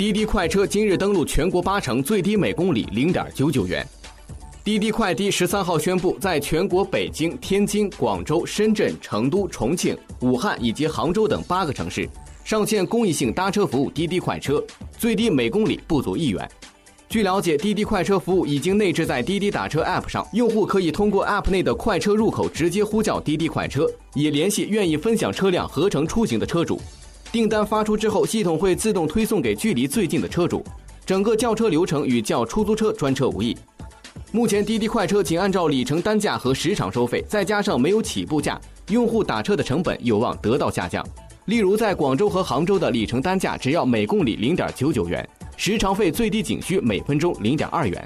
滴滴快车今日登陆全国八城，最低每公里零点九九元。滴滴快滴十三号宣布，在全国北京、天津、广州、深圳、成都、重庆、武汉以及杭州等八个城市上线公益性搭车服务滴滴快车，最低每公里不足一元。据了解，滴滴快车服务已经内置在滴滴打车 App 上，用户可以通过 App 内的快车入口直接呼叫滴滴快车，以联系愿意分享车辆合乘出行的车主。订单发出之后，系统会自动推送给距离最近的车主，整个叫车流程与叫出租车专车无异。目前滴滴快车仅按照里程单价和时长收费，再加上没有起步价，用户打车的成本有望得到下降。例如，在广州和杭州的里程单价只要每公里零点九九元，时长费最低仅需每分钟零点二元。